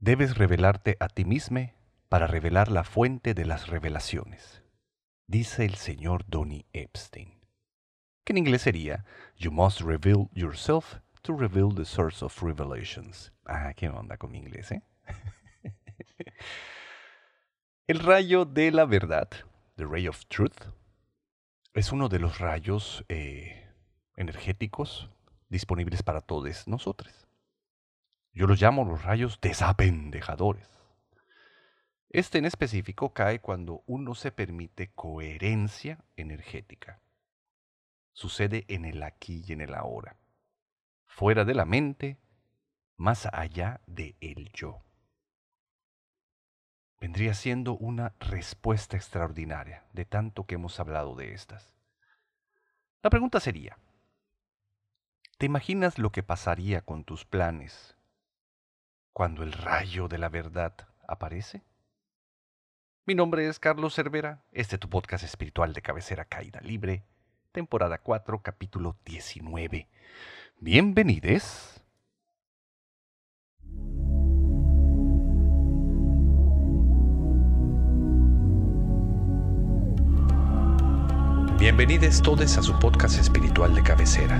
Debes revelarte a ti mismo para revelar la fuente de las revelaciones, dice el señor Donny Epstein, que en inglés sería You must reveal yourself to reveal the source of revelations. Ah, qué onda con mi inglés, ¿eh? el rayo de la verdad, the ray of truth, es uno de los rayos eh, energéticos disponibles para todos nosotros. Yo los llamo los rayos desapendejadores. Este en específico cae cuando uno se permite coherencia energética. Sucede en el aquí y en el ahora, fuera de la mente, más allá de el yo. Vendría siendo una respuesta extraordinaria de tanto que hemos hablado de estas. La pregunta sería, ¿te imaginas lo que pasaría con tus planes cuando el rayo de la verdad aparece? Mi nombre es Carlos Cervera, este es tu podcast espiritual de cabecera Caída Libre, temporada 4, capítulo 19. Bienvenides. Bienvenidos todos a su podcast espiritual de cabecera,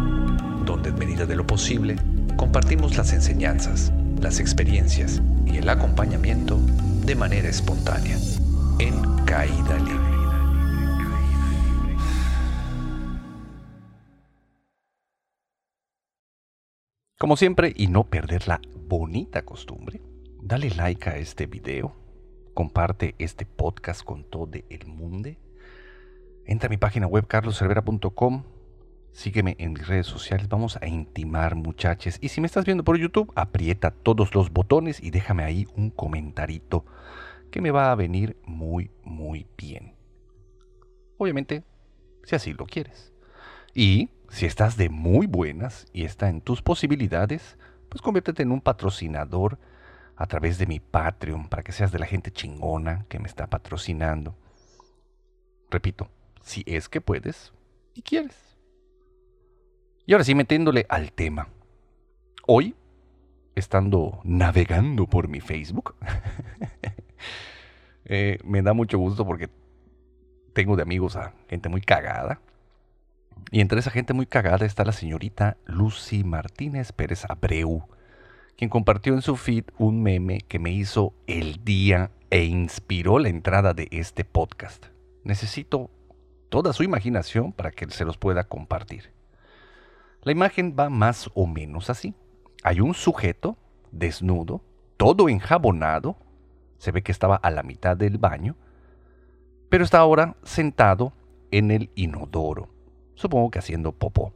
donde en medida de lo posible compartimos las enseñanzas, las experiencias y el acompañamiento de manera espontánea en caída libre. Como siempre, y no perder la bonita costumbre, dale like a este video, comparte este podcast con todo el mundo, entra a mi página web carloservera.com, sígueme en mis redes sociales, vamos a intimar muchachos, y si me estás viendo por YouTube, aprieta todos los botones y déjame ahí un comentarito que me va a venir muy, muy bien. Obviamente, si así lo quieres. Y si estás de muy buenas y está en tus posibilidades, pues conviértete en un patrocinador a través de mi Patreon para que seas de la gente chingona que me está patrocinando. Repito, si es que puedes y quieres. Y ahora sí, metiéndole al tema. Hoy, estando navegando por mi Facebook, Eh, me da mucho gusto porque tengo de amigos a gente muy cagada. Y entre esa gente muy cagada está la señorita Lucy Martínez Pérez Abreu, quien compartió en su feed un meme que me hizo el día e inspiró la entrada de este podcast. Necesito toda su imaginación para que se los pueda compartir. La imagen va más o menos así. Hay un sujeto desnudo, todo enjabonado, se ve que estaba a la mitad del baño, pero está ahora sentado en el inodoro, supongo que haciendo popó.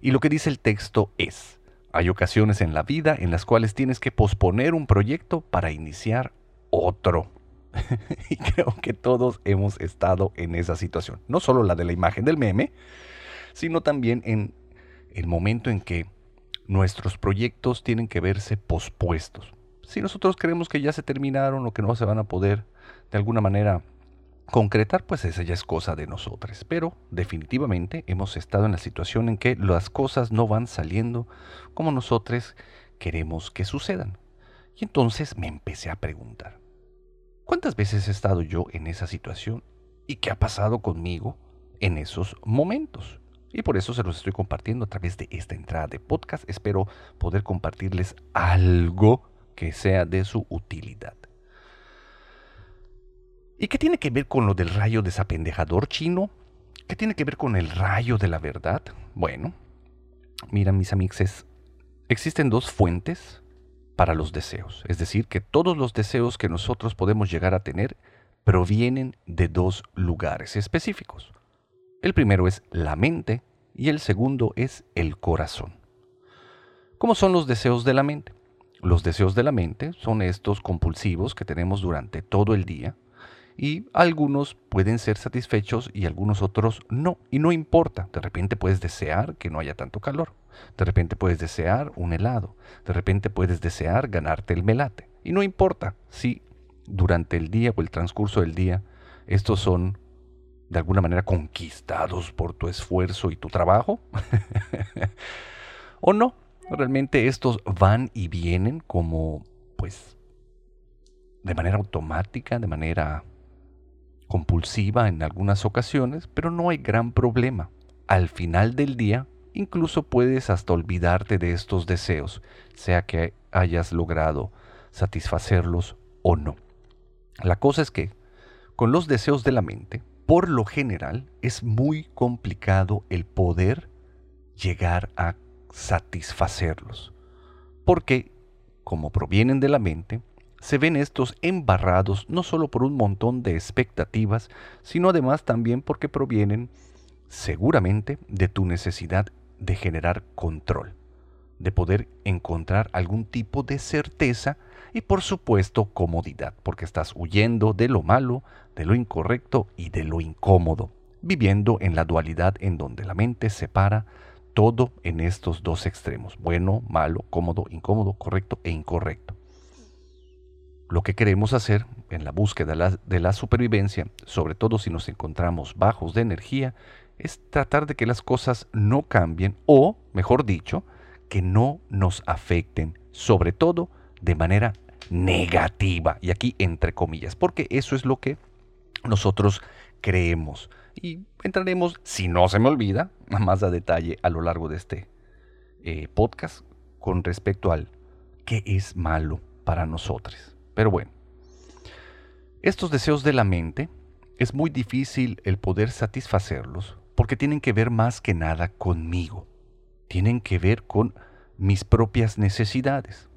Y lo que dice el texto es, hay ocasiones en la vida en las cuales tienes que posponer un proyecto para iniciar otro. y creo que todos hemos estado en esa situación. No solo la de la imagen del meme, sino también en el momento en que nuestros proyectos tienen que verse pospuestos si nosotros creemos que ya se terminaron o que no se van a poder de alguna manera concretar, pues esa ya es cosa de nosotros. Pero definitivamente hemos estado en la situación en que las cosas no van saliendo como nosotros queremos que sucedan. Y entonces me empecé a preguntar, ¿cuántas veces he estado yo en esa situación y qué ha pasado conmigo en esos momentos? Y por eso se los estoy compartiendo a través de esta entrada de podcast. Espero poder compartirles algo que sea de su utilidad. ¿Y qué tiene que ver con lo del rayo desapendejador chino? ¿Qué tiene que ver con el rayo de la verdad? Bueno, mira mis amigos, existen dos fuentes para los deseos. Es decir, que todos los deseos que nosotros podemos llegar a tener provienen de dos lugares específicos. El primero es la mente y el segundo es el corazón. ¿Cómo son los deseos de la mente? Los deseos de la mente son estos compulsivos que tenemos durante todo el día y algunos pueden ser satisfechos y algunos otros no. Y no importa, de repente puedes desear que no haya tanto calor, de repente puedes desear un helado, de repente puedes desear ganarte el melate. Y no importa si durante el día o el transcurso del día estos son de alguna manera conquistados por tu esfuerzo y tu trabajo o no. Realmente estos van y vienen como, pues, de manera automática, de manera compulsiva en algunas ocasiones, pero no hay gran problema. Al final del día, incluso puedes hasta olvidarte de estos deseos, sea que hayas logrado satisfacerlos o no. La cosa es que, con los deseos de la mente, por lo general es muy complicado el poder llegar a satisfacerlos, porque, como provienen de la mente, se ven estos embarrados no solo por un montón de expectativas, sino además también porque provienen seguramente de tu necesidad de generar control, de poder encontrar algún tipo de certeza y por supuesto comodidad, porque estás huyendo de lo malo, de lo incorrecto y de lo incómodo, viviendo en la dualidad en donde la mente separa todo en estos dos extremos, bueno, malo, cómodo, incómodo, correcto e incorrecto. Lo que queremos hacer en la búsqueda de la, supervivencia, sobre todo si nos encontramos bajos de energía, es tratar de que las cosas no cambien o, mejor dicho, que no nos afecten, sobre todo de manera negativa, y aquí entre comillas, porque eso es lo que nosotros creemos. Y entraremos, si no se me olvida, más a detalle a lo largo de este eh, podcast con respecto al qué es malo para nosotros. Pero bueno, estos deseos de la mente es muy difícil el poder satisfacerlos porque tienen que ver más que nada conmigo, tienen que ver con mis propias necesidades.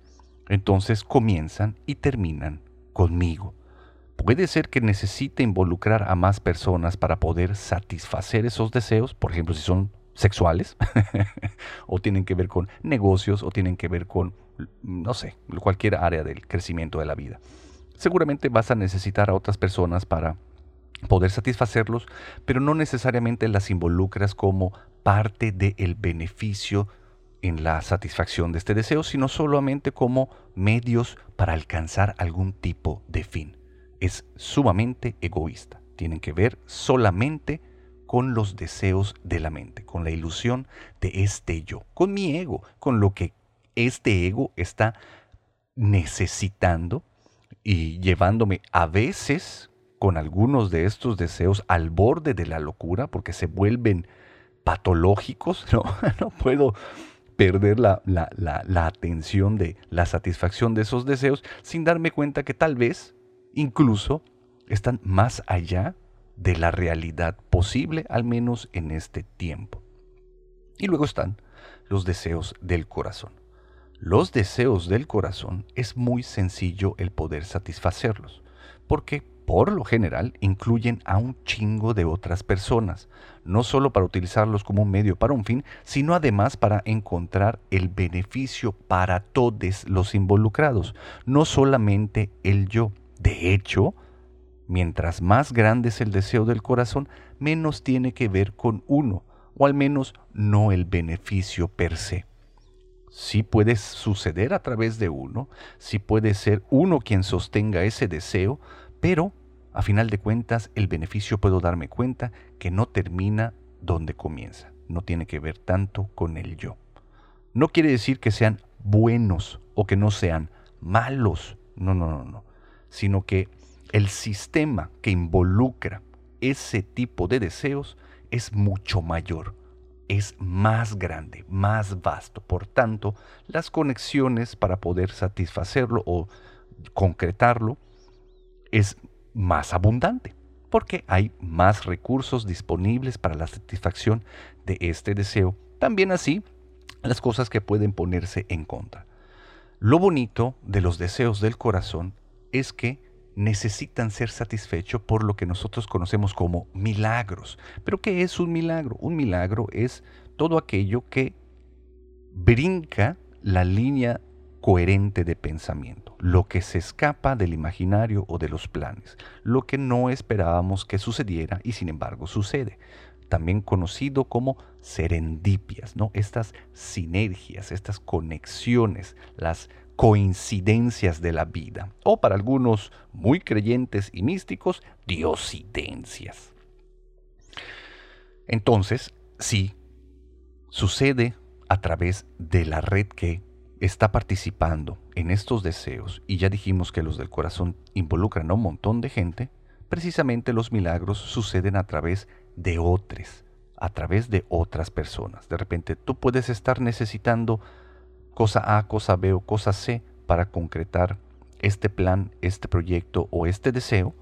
Entonces comienzan y terminan conmigo. Puede ser que necesite involucrar a más personas para poder satisfacer esos deseos, por ejemplo, si son sexuales, o tienen que ver con negocios, o tienen que ver con no sé, cualquier área del crecimiento de la vida. Seguramente vas a necesitar a otras personas para poder satisfacerlos, pero no necesariamente las involucras como parte del beneficio en la satisfacción de este deseo, sino solamente como medios para alcanzar algún tipo de fin. Es sumamente egoísta. Tienen que ver solamente con los deseos de la mente, con la ilusión de este yo, con mi ego, con lo que este ego está necesitando y llevándome a veces con algunos de estos deseos al borde de la locura porque se vuelven patológicos, no, no puedo perder la, la, atención de la satisfacción de esos deseos sin darme cuenta que tal vez incluso están más allá de la realidad posible, al menos en este tiempo. Y luego están los deseos del corazón. Los deseos del corazón es muy sencillo el poder satisfacerlos, porque por lo general incluyen a un chingo de otras personas, no solo para utilizarlos como un medio para un fin, sino además para encontrar el beneficio para todos los involucrados, no solamente el yo. De hecho, mientras más grande es el deseo del corazón, menos tiene que ver con uno, o al menos no el beneficio per se sí puede suceder a través de uno, sí puede ser uno quien sostenga ese deseo, pero a final de cuentas el beneficio puedo darme cuenta que no termina donde comienza, no tiene que ver tanto con el yo. No quiere decir que sean buenos o que no sean malos, no, no, no, no, sino que el sistema que involucra ese tipo de deseos es mucho mayor es más grande, más vasto. Por tanto, las conexiones para poder satisfacerlo o concretarlo es más abundante, porque hay más recursos disponibles para la satisfacción de este deseo. También así, las cosas que pueden ponerse en contra. Lo bonito de los deseos del corazón es que necesitan ser satisfechos por lo que nosotros conocemos como milagros. Pero ¿qué es un milagro? Un milagro es todo aquello que brinca la línea coherente de pensamiento, lo que se escapa del imaginario o de los planes, lo que no esperábamos que sucediera y sin embargo sucede también conocido como serendipias, ¿no? Estas sinergias, estas conexiones, las coincidencias de la vida, o para algunos muy creyentes y místicos, diosidencias. Entonces, sí, sucede a través de la red que está participando en estos deseos, y ya dijimos que los del corazón involucran a un montón de gente, precisamente los milagros suceden a través de otros, a través de otras personas. De repente tú puedes estar necesitando cosa A, cosa B o cosa C para concretar este plan, este proyecto o este deseo,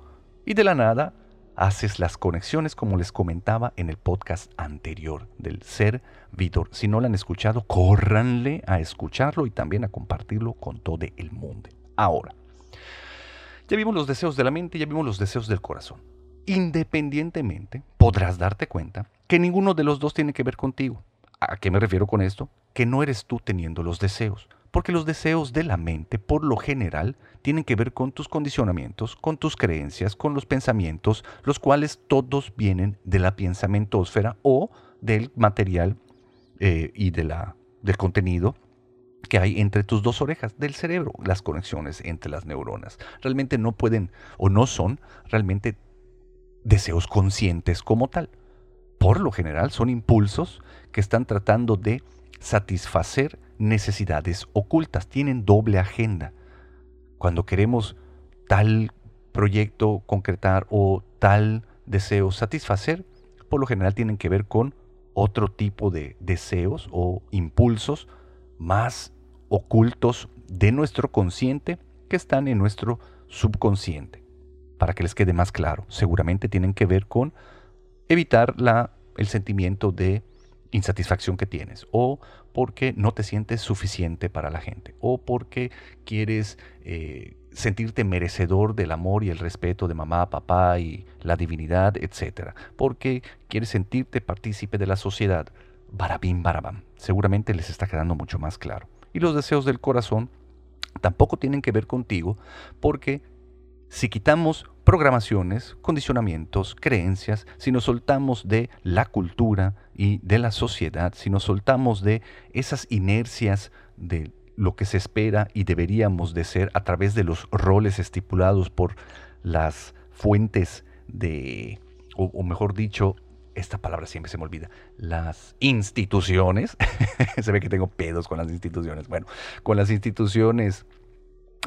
y de la nada haces las conexiones como les comentaba en el podcast anterior del ser Vidor. Si no lo han escuchado, córranle a escucharlo y también a compartirlo con todo el mundo. Ahora, ya vimos los deseos de la mente, ya vimos los deseos del corazón. Independientemente, podrás darte cuenta que ninguno de los dos tiene que ver contigo. ¿A qué me refiero con esto? Que no eres tú teniendo los deseos porque los deseos de la mente, por lo general, tienen que ver con tus condicionamientos, con tus creencias, con los pensamientos, los cuales todos vienen de la pensamientósfera o del material eh, y de la, del contenido que hay entre tus dos orejas del cerebro, las conexiones entre las neuronas. Realmente no pueden o no son realmente deseos conscientes como tal. Por lo general son impulsos que están tratando de satisfacer necesidades ocultas, tienen doble agenda. Cuando queremos tal proyecto concretar o tal deseo satisfacer, por lo general tienen que ver con otro tipo de deseos o impulsos más ocultos de nuestro consciente que están en nuestro subconsciente. Para que les quede más claro, seguramente tienen que ver con evitar la, el sentimiento de insatisfacción que tienes o porque no te sientes suficiente para la gente o porque quieres eh, sentirte merecedor del amor y el respeto de mamá, papá y la divinidad, etc. Porque quieres sentirte partícipe de la sociedad. Barabim, barabam. Seguramente les está quedando mucho más claro. Y los deseos del corazón tampoco tienen que ver contigo porque si quitamos programaciones, condicionamientos, creencias, si nos soltamos de la cultura y de la sociedad, si nos soltamos de esas inercias de lo que se espera y deberíamos de ser a través de los roles estipulados por las fuentes de, o, mejor dicho, esta palabra siempre se me olvida, las instituciones, se ve que tengo pedos con las instituciones, bueno, con las instituciones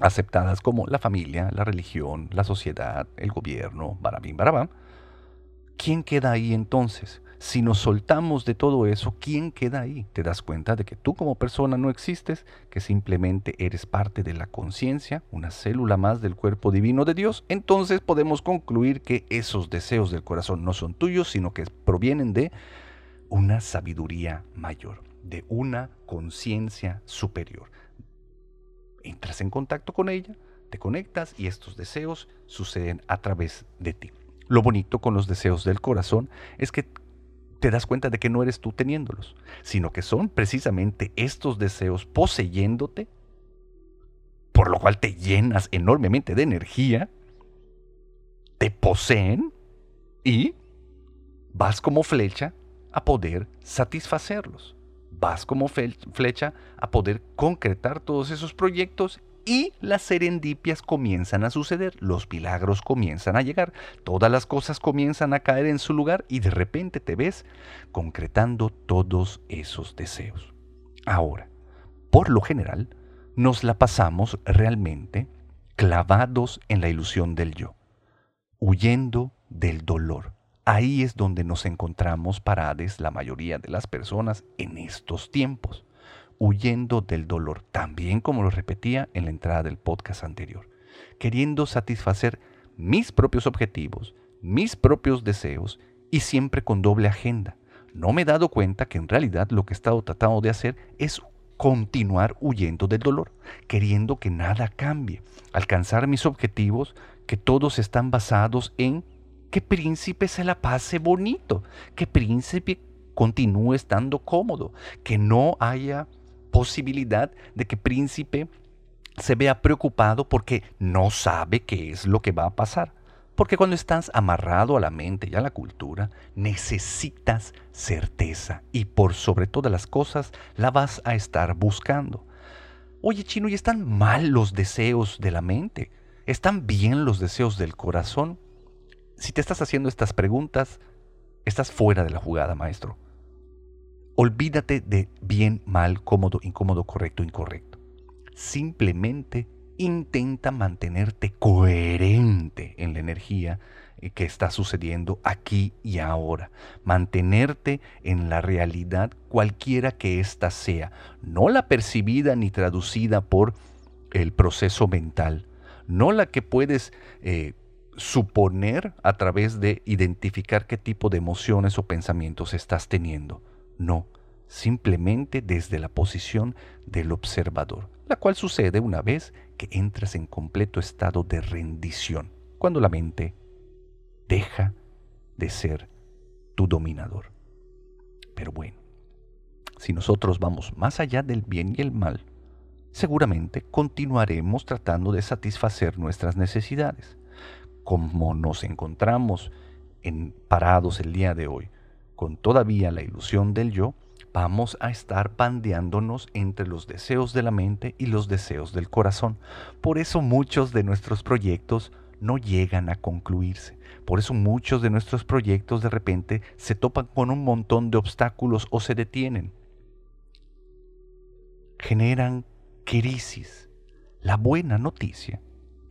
aceptadas como la familia, la religión, la sociedad, el gobierno, barabín, barabam, ¿quién queda ahí entonces? Si nos soltamos de todo eso, ¿quién queda ahí? Te das cuenta de que tú como persona no existes, que simplemente eres parte de la conciencia, una célula más del cuerpo divino de Dios. Entonces podemos concluir que esos deseos del corazón no son tuyos, sino que provienen de una sabiduría mayor, de una conciencia superior entras en contacto con ella, te conectas y estos deseos suceden a través de ti. Lo bonito con los deseos del corazón es que te das cuenta de que no eres tú teniéndolos, sino que son precisamente estos deseos poseyéndote, por lo cual te llenas enormemente de energía, te poseen y vas como flecha a poder satisfacerlos vas como flecha a poder concretar todos esos proyectos y las serendipias comienzan a suceder, los milagros comienzan a llegar, todas las cosas comienzan a caer en su lugar y de repente te ves concretando todos esos deseos. Ahora, por lo general, nos la pasamos realmente clavados en la ilusión del yo, huyendo del dolor, Ahí es donde nos encontramos parades la mayoría de las personas en estos tiempos, huyendo del dolor, también como lo repetía en la entrada del podcast anterior, queriendo satisfacer mis propios objetivos, mis propios deseos y siempre con doble agenda. No me he dado cuenta que en realidad lo que he estado tratando de hacer es continuar huyendo del dolor, queriendo que nada cambie, alcanzar mis objetivos que todos están basados en que príncipe se la pase bonito, que príncipe continúe estando cómodo, que no haya posibilidad de que príncipe se vea preocupado porque no sabe qué es lo que va a pasar. Porque cuando estás amarrado a la mente y a la cultura, necesitas certeza y por sobre todas las cosas la vas a estar buscando. Oye, chino, ¿y están mal los deseos de la mente? ¿Están bien los deseos del corazón? Si te estás haciendo estas preguntas, estás fuera de la jugada, maestro. Olvídate de bien, mal, cómodo, incómodo, correcto, incorrecto. Simplemente intenta mantenerte coherente en la energía eh, que está sucediendo aquí y ahora. Mantenerte en la realidad cualquiera que ésta sea, no la percibida ni traducida por el proceso mental, no la que puedes eh, suponer a través de identificar qué tipo de emociones o pensamientos estás teniendo. No, simplemente desde la posición del observador, la cual sucede una vez que entras en completo estado de rendición, cuando la mente deja de ser tu dominador. Pero bueno, si nosotros vamos más allá del bien y el mal, seguramente continuaremos tratando de satisfacer nuestras necesidades. Como nos encontramos en parados el día de hoy, con todavía la ilusión del yo, vamos a estar bandeándonos entre los deseos de la mente y los deseos del corazón. Por eso muchos de nuestros proyectos no llegan a concluirse. Por eso muchos de nuestros proyectos de repente se topan con un montón de obstáculos o se detienen. Generan crisis. La buena noticia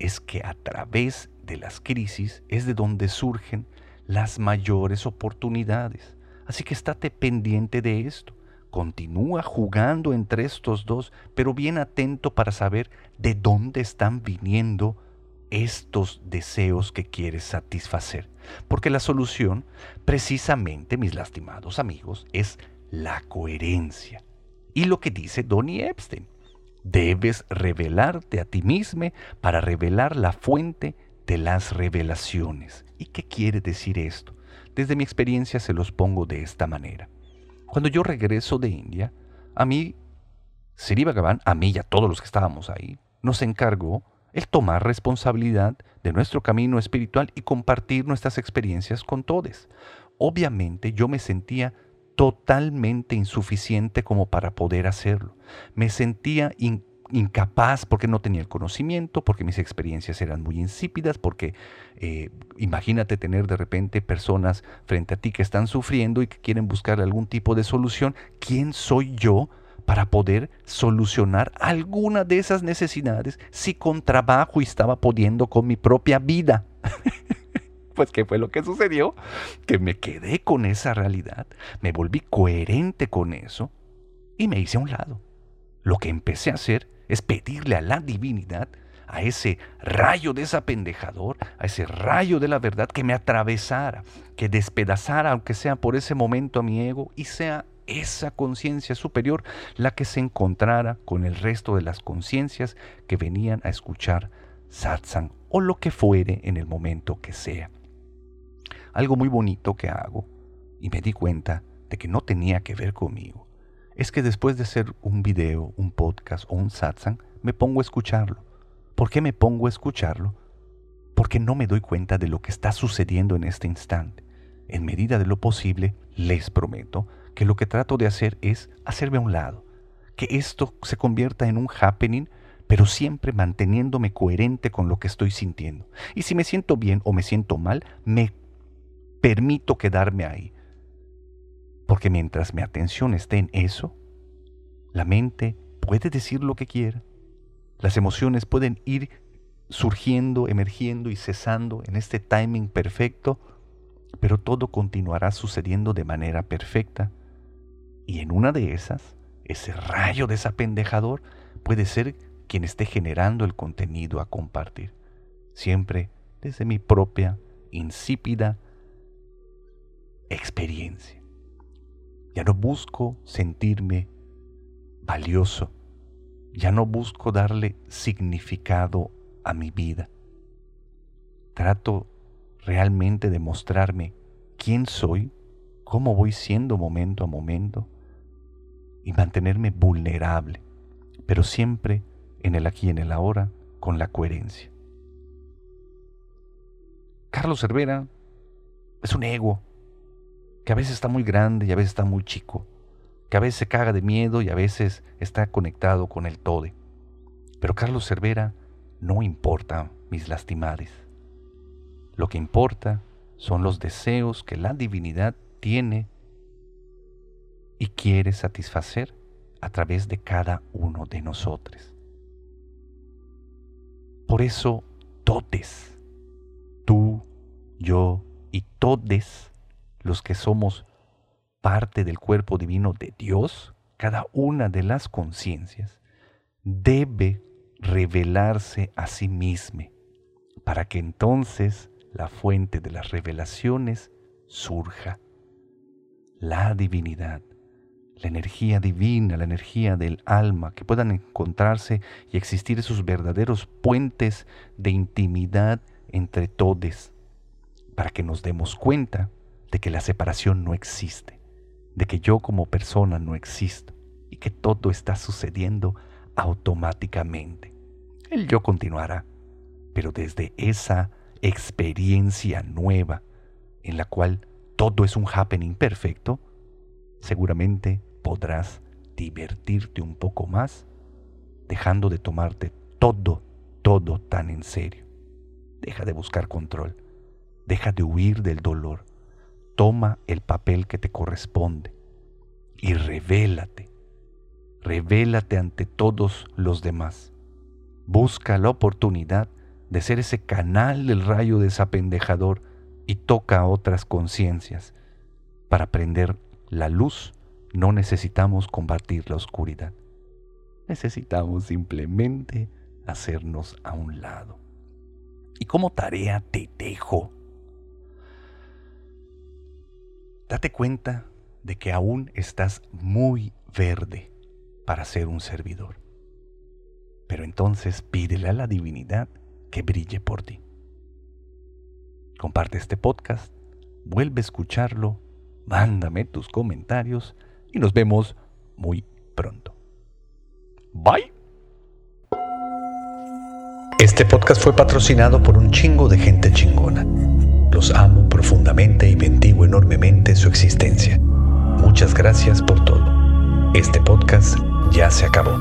es que a través de las crisis es de donde surgen las mayores oportunidades. Así que estate pendiente de esto. Continúa jugando entre estos dos, pero bien atento para saber de dónde están viniendo estos deseos que quieres satisfacer. Porque la solución, precisamente, mis lastimados amigos, es la coherencia. Y lo que dice Donnie Epstein, debes revelarte a ti mismo para revelar la fuente de las revelaciones. ¿Y qué quiere decir esto? Desde mi experiencia se los pongo de esta manera. Cuando yo regreso de India, a mí, Sri Bhagavan, a mí y a todos los que estábamos ahí, nos encargó el tomar responsabilidad de nuestro camino espiritual y compartir nuestras experiencias con todos. Obviamente yo me sentía totalmente insuficiente como para poder hacerlo. Me sentía incapaz porque no tenía el conocimiento, porque mis experiencias eran muy insípidas, porque eh, imagínate tener de repente personas frente a ti que están sufriendo y que quieren buscar algún tipo de solución. ¿Quién soy yo para poder solucionar alguna de esas necesidades si con trabajo estaba pudiendo con mi propia vida? pues ¿qué fue lo que sucedió? Que me quedé con esa realidad, me volví coherente con eso y me hice a un lado. Lo que empecé a hacer es pedirle a la divinidad, a ese rayo desapendejador, a ese rayo de la verdad que me atravesara, que despedazara, aunque sea por ese momento a mi ego, y sea esa conciencia superior la que se encontrara con el resto de las conciencias que venían a escuchar satsang o lo que fuere en el momento que sea. Algo muy bonito que hago, y me di cuenta de que no tenía que ver conmigo, es que después de hacer un video, un podcast o un satsang, me pongo a escucharlo. ¿Por qué me pongo a escucharlo? Porque no me doy cuenta de lo que está sucediendo en este instante. En medida de lo posible, les prometo que lo que trato de hacer es hacerme a un lado, que esto se convierta en un happening, pero siempre manteniéndome coherente con lo que estoy sintiendo. Y si me siento bien o me siento mal, me permito quedarme ahí. Porque mientras mi atención esté en eso, la mente puede decir lo que quiera. Las emociones pueden ir surgiendo, emergiendo y cesando en este timing perfecto, pero todo continuará sucediendo de manera perfecta. Y en una de esas, ese rayo desapendejador puede ser quien esté generando el contenido a compartir. Siempre desde mi propia insípida experiencia. Ya no busco sentirme valioso. Ya no busco darle significado a mi vida. Trato realmente de mostrarme quién soy, cómo voy siendo momento a momento y mantenerme vulnerable, pero siempre en el aquí y en el ahora con la coherencia. Carlos Cervera es un ego que a veces está muy grande y a veces está muy chico, que a veces se caga de miedo y a veces está conectado con el todo. Pero Carlos Cervera no importa mis lastimades. Lo que importa son los deseos que la divinidad tiene y quiere satisfacer a través de cada uno de nosotros. Por eso, todes, tú, yo y todes los que somos parte del cuerpo divino de Dios, cada una de las conciencias, debe revelarse a sí misma, para que entonces la fuente de las revelaciones surja. La divinidad, la energía divina, la energía del alma, que puedan encontrarse y existir esos verdaderos puentes de intimidad entre todos, para que nos demos cuenta de que la separación no existe, de que yo como persona no existo y que todo está sucediendo automáticamente. El yo continuará, pero desde esa experiencia nueva en la cual todo es un happening perfecto, seguramente podrás divertirte un poco más dejando de tomarte todo, todo tan en serio. Deja de buscar control, deja de huir del dolor, toma el papel que te corresponde y revélate, revélate ante todos los demás. Busca la oportunidad de ser ese canal del rayo desapendejador y toca a otras conciencias. Para prender la luz no necesitamos combatir la oscuridad. Necesitamos simplemente hacernos a un lado. Y como tarea te dejo. Date cuenta de que aún estás muy verde para ser un servidor. Pero entonces pídele a la divinidad que brille por ti. Comparte este podcast, vuelve a escucharlo, mándame tus comentarios y nos vemos muy pronto. Bye. Este podcast fue patrocinado por un chingo de gente chingona. Amo profundamente y bendigo enormemente su existencia. Muchas gracias por todo. Este podcast ya se acabó.